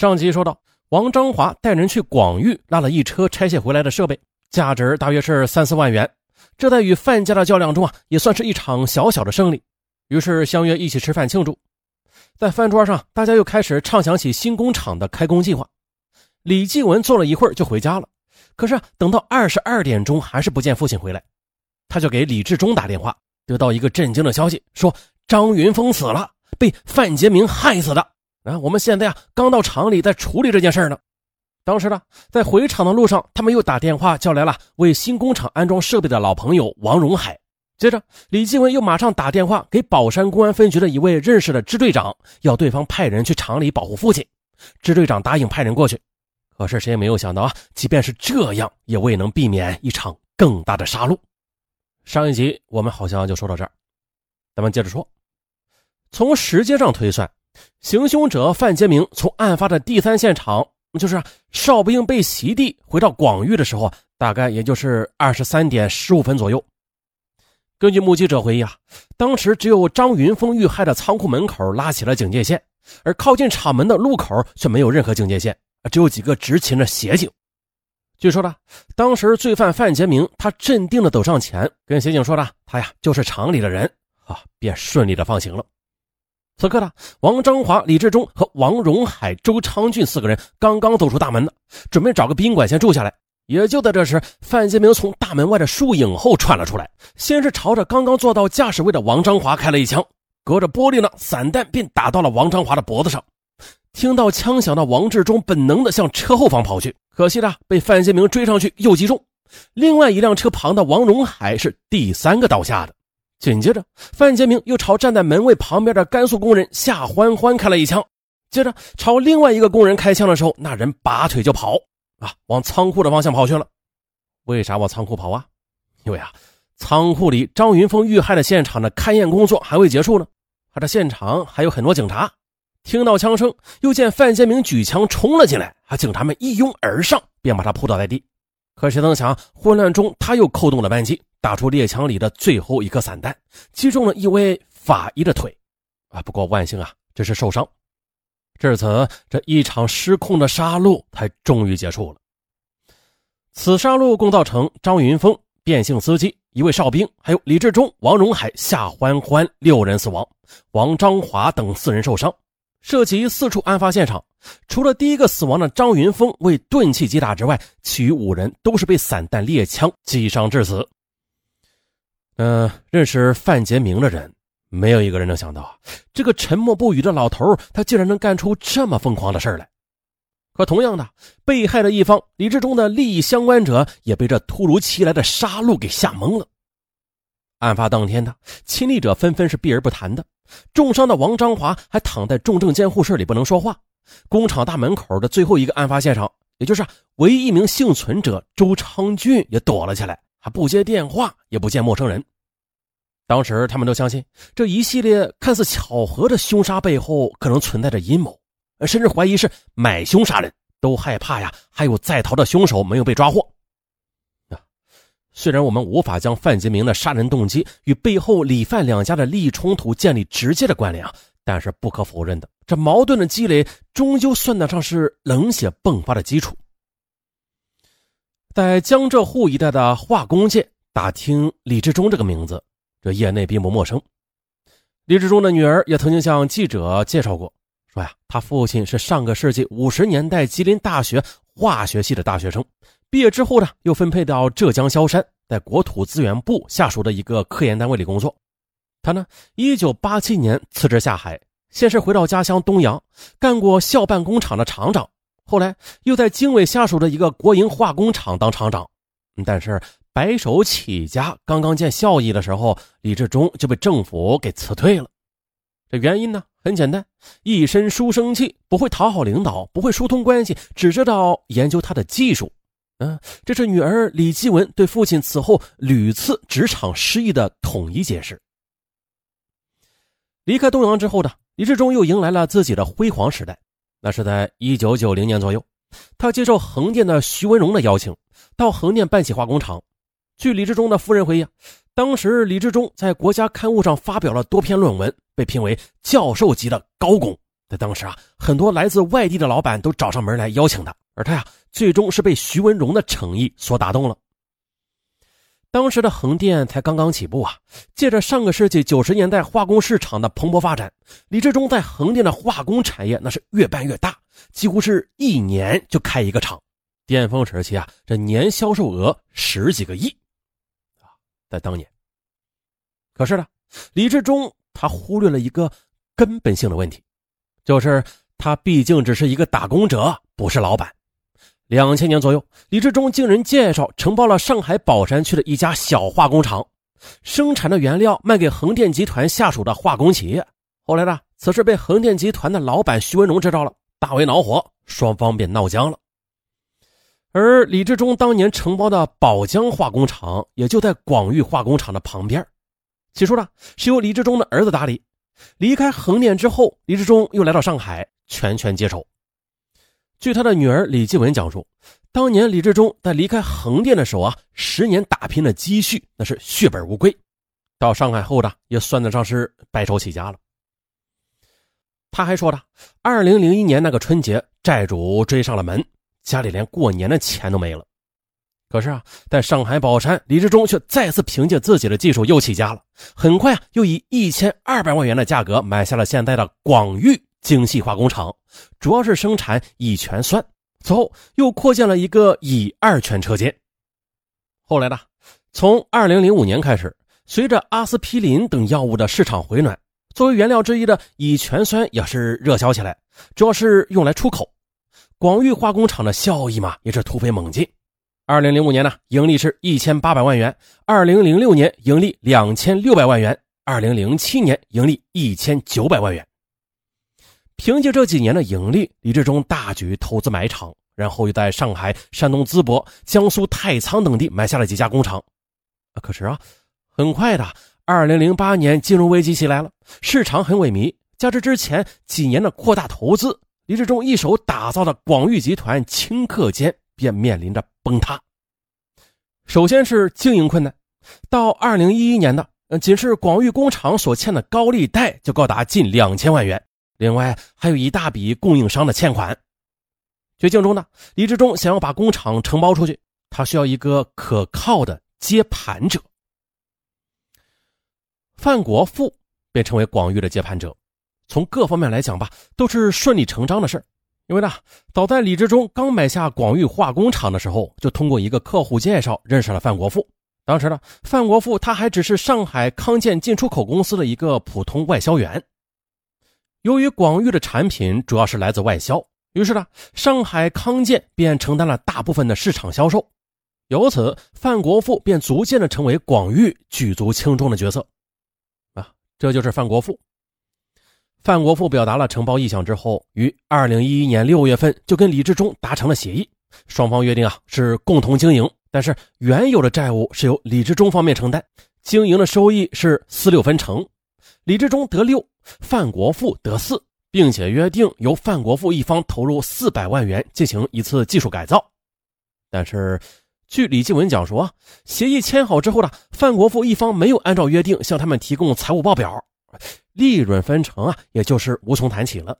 上集说到，王章华带人去广域拉了一车拆卸回来的设备，价值大约是三四万元。这在与范家的较量中啊，也算是一场小小的胜利。于是相约一起吃饭庆祝。在饭桌上，大家又开始畅想起新工厂的开工计划。李继文坐了一会儿就回家了，可是等到二十二点钟还是不见父亲回来，他就给李志忠打电话，得到一个震惊的消息，说张云峰死了，被范杰明害死的。啊，我们现在啊，刚到厂里在处理这件事呢。当时呢，在回厂的路上，他们又打电话叫来了为新工厂安装设备的老朋友王荣海。接着，李继文又马上打电话给宝山公安分局的一位认识的支队长，要对方派人去厂里保护父亲。支队长答应派人过去。可是谁也没有想到啊，即便是这样，也未能避免一场更大的杀戮。上一集我们好像就说到这儿，咱们接着说，从时间上推算。行凶者范杰明从案发的第三现场，就是邵不应被袭地回到广域的时候，大概也就是二十三点十五分左右。根据目击者回忆啊，当时只有张云峰遇害的仓库门口拉起了警戒线，而靠近厂门的路口却没有任何警戒线，只有几个执勤的协警。据说呢，当时罪犯范杰明他镇定的走上前，跟协警说的他呀就是厂里的人啊，便顺利的放行了。此刻呢，王章华、李志忠和王荣海、周昌俊四个人刚刚走出大门呢，准备找个宾馆先住下来。也就在这时，范建明从大门外的树影后窜了出来，先是朝着刚刚坐到驾驶位的王章华开了一枪，隔着玻璃呢，散弹便打到了王章华的脖子上。听到枪响的王志忠本能的向车后方跑去，可惜呢，被范建明追上去又击中。另外一辆车旁的王荣海是第三个倒下的。紧接着，范杰明又朝站在门卫旁边的甘肃工人夏欢欢开了一枪，接着朝另外一个工人开枪的时候，那人拔腿就跑，啊，往仓库的方向跑去了。为啥往仓库跑啊？因为啊，仓库里张云峰遇害的现场的勘验工作还未结束呢，他的现场还有很多警察。听到枪声，又见范杰明举枪冲了进来，啊，警察们一拥而上，便把他扑倒在地。可谁曾想，混乱中他又扣动了扳机。打出猎枪里的最后一颗散弹，击中了一位法医的腿，啊！不过万幸啊，这是受伤。至此，这一场失控的杀戮才终于结束了。此杀戮共造成张云峰、变性司机、一位哨兵，还有李志忠、王荣海、夏欢欢六人死亡，王章华等四人受伤。涉及四处案发现场，除了第一个死亡的张云峰为钝器击打之外，其余五人都是被散弹猎枪击伤致死。嗯，认识范杰明的人，没有一个人能想到，这个沉默不语的老头，他竟然能干出这么疯狂的事来。可同样的，被害的一方李志忠的利益相关者，也被这突如其来的杀戮给吓懵了。案发当天的亲历者纷纷是避而不谈的，重伤的王章华还躺在重症监护室里不能说话。工厂大门口的最后一个案发现场，也就是唯一一名幸存者周昌俊，也躲了起来。还不接电话，也不见陌生人。当时他们都相信这一系列看似巧合的凶杀背后可能存在着阴谋，甚至怀疑是买凶杀人，都害怕呀。还有在逃的凶手没有被抓获。虽然我们无法将范杰明的杀人动机与背后李范两家的利益冲突建立直接的关联啊，但是不可否认的，这矛盾的积累终究算得上是冷血迸发的基础。在江浙沪一带的化工界打听李志忠这个名字，这业内并不陌生。李志忠的女儿也曾经向记者介绍过，说呀，他父亲是上个世纪五十年代吉林大学化学系的大学生，毕业之后呢，又分配到浙江萧山，在国土资源部下属的一个科研单位里工作。他呢，一九八七年辞职下海，先是回到家乡东阳，干过校办工厂的厂长。后来又在经纬下属的一个国营化工厂当厂长，但是白手起家，刚刚见效益的时候，李志忠就被政府给辞退了。这原因呢很简单，一身书生气，不会讨好领导，不会疏通关系，只知道研究他的技术。嗯，这是女儿李继文对父亲此后屡次职场失意的统一解释。离开东阳之后呢，李志忠又迎来了自己的辉煌时代。那是在一九九零年左右，他接受横店的徐文荣的邀请，到横店办起化工厂。据李志忠的夫人回忆，当时李志忠在国家刊物上发表了多篇论文，被评为教授级的高工在当时啊，很多来自外地的老板都找上门来邀请他，而他呀，最终是被徐文荣的诚意所打动了。当时的横店才刚刚起步啊，借着上个世纪九十年代化工市场的蓬勃发展，李志忠在横店的化工产业那是越办越大，几乎是一年就开一个厂，巅峰时期啊，这年销售额十几个亿，在当年。可是呢，李志忠他忽略了一个根本性的问题，就是他毕竟只是一个打工者，不是老板。两千年左右，李志忠经人介绍承包了上海宝山区的一家小化工厂，生产的原料卖给横店集团下属的化工企业。后来呢，此事被横店集团的老板徐文荣知道了，大为恼火，双方便闹僵了。而李志忠当年承包的宝江化工厂也就在广域化工厂的旁边，起初呢是由李志忠的儿子打理。离开横店之后，李志忠又来到上海，全权接手。据他的女儿李继文讲述，当年李志忠在离开横店的时候啊，十年打拼的积蓄那是血本无归，到上海后的也算得上是白手起家了。他还说呢，二零零一年那个春节，债主追上了门，家里连过年的钱都没了。可是啊，在上海宝山，李志忠却再次凭借自己的技术又起家了，很快啊，又以一千二百万元的价格买下了现在的广域。精细化工厂主要是生产乙醛酸，此后又扩建了一个乙二醛车间。后来呢，从二零零五年开始，随着阿司匹林等药物的市场回暖，作为原料之一的乙醛酸也是热销起来，主要是用来出口。广域化工厂的效益嘛，也是突飞猛进。二零零五年呢，盈利是一千八百万元；二零零六年盈利两千六百万元；二零零七年盈利一千九百万元。凭借这几年的盈利，李志忠大举投资买厂，然后又在上海、山东淄博、江苏太仓等地买下了几家工厂。可是啊，很快的，二零零八年金融危机袭来了，市场很萎靡，加之之前几年的扩大投资，李志忠一手打造的广域集团顷刻间便面临着崩塌。首先是经营困难，到二零一一年的，仅是广域工厂所欠的高利贷就高达近两千万元。另外还有一大笔供应商的欠款。绝境中呢，李志忠想要把工厂承包出去，他需要一个可靠的接盘者。范国富便成为广域的接盘者。从各方面来讲吧，都是顺理成章的事因为呢，早在李志忠刚买下广域化工厂的时候，就通过一个客户介绍认识了范国富。当时呢，范国富他还只是上海康健进出口公司的一个普通外销员。由于广域的产品主要是来自外销，于是呢，上海康健便承担了大部分的市场销售，由此范国富便逐渐的成为广域举足轻重的角色。啊，这就是范国富。范国富表达了承包意向之后，于二零一一年六月份就跟李志忠达成了协议，双方约定啊是共同经营，但是原有的债务是由李志忠方面承担，经营的收益是四六分成，李志忠得六。范国富得四，并且约定由范国富一方投入四百万元进行一次技术改造。但是，据李继文讲述啊，协议签好之后呢，范国富一方没有按照约定向他们提供财务报表，利润分成啊，也就是无从谈起了。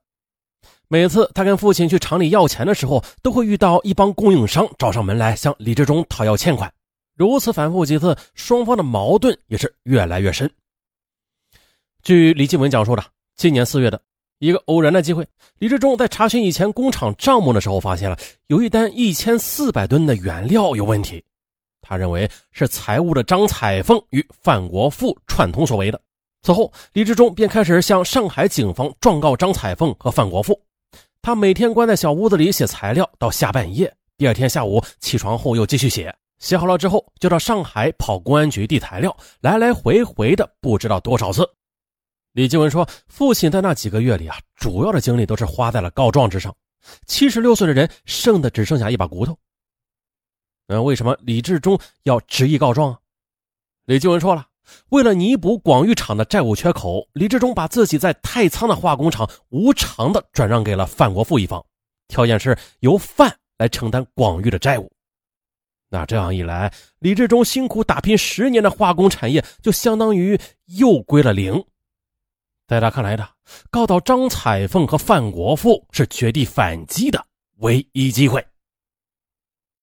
每次他跟父亲去厂里要钱的时候，都会遇到一帮供应商找上门来向李志忠讨要欠款，如此反复几次，双方的矛盾也是越来越深。据李继文讲述的，今年四月的一个偶然的机会，李志忠在查询以前工厂账目的时候，发现了有一单一千四百吨的原料有问题。他认为是财务的张彩凤与范国富串通所为的。此后，李志忠便开始向上海警方状告张彩凤和范国富。他每天关在小屋子里写材料到下半夜，第二天下午起床后又继续写，写好了之后就到上海跑公安局递材料，来来回回的不知道多少次。李继文说：“父亲在那几个月里啊，主要的精力都是花在了告状之上。七十六岁的人，剩的只剩下一把骨头。嗯，为什么李志忠要执意告状啊？”李继文说了：“为了弥补广玉厂的债务缺口，李志忠把自己在太仓的化工厂无偿的转让给了范国富一方，条件是由范来承担广玉的债务。那这样一来，李志忠辛苦打拼十年的化工产业就相当于又归了零。”在他看来的，告倒张彩凤和范国富是绝地反击的唯一机会。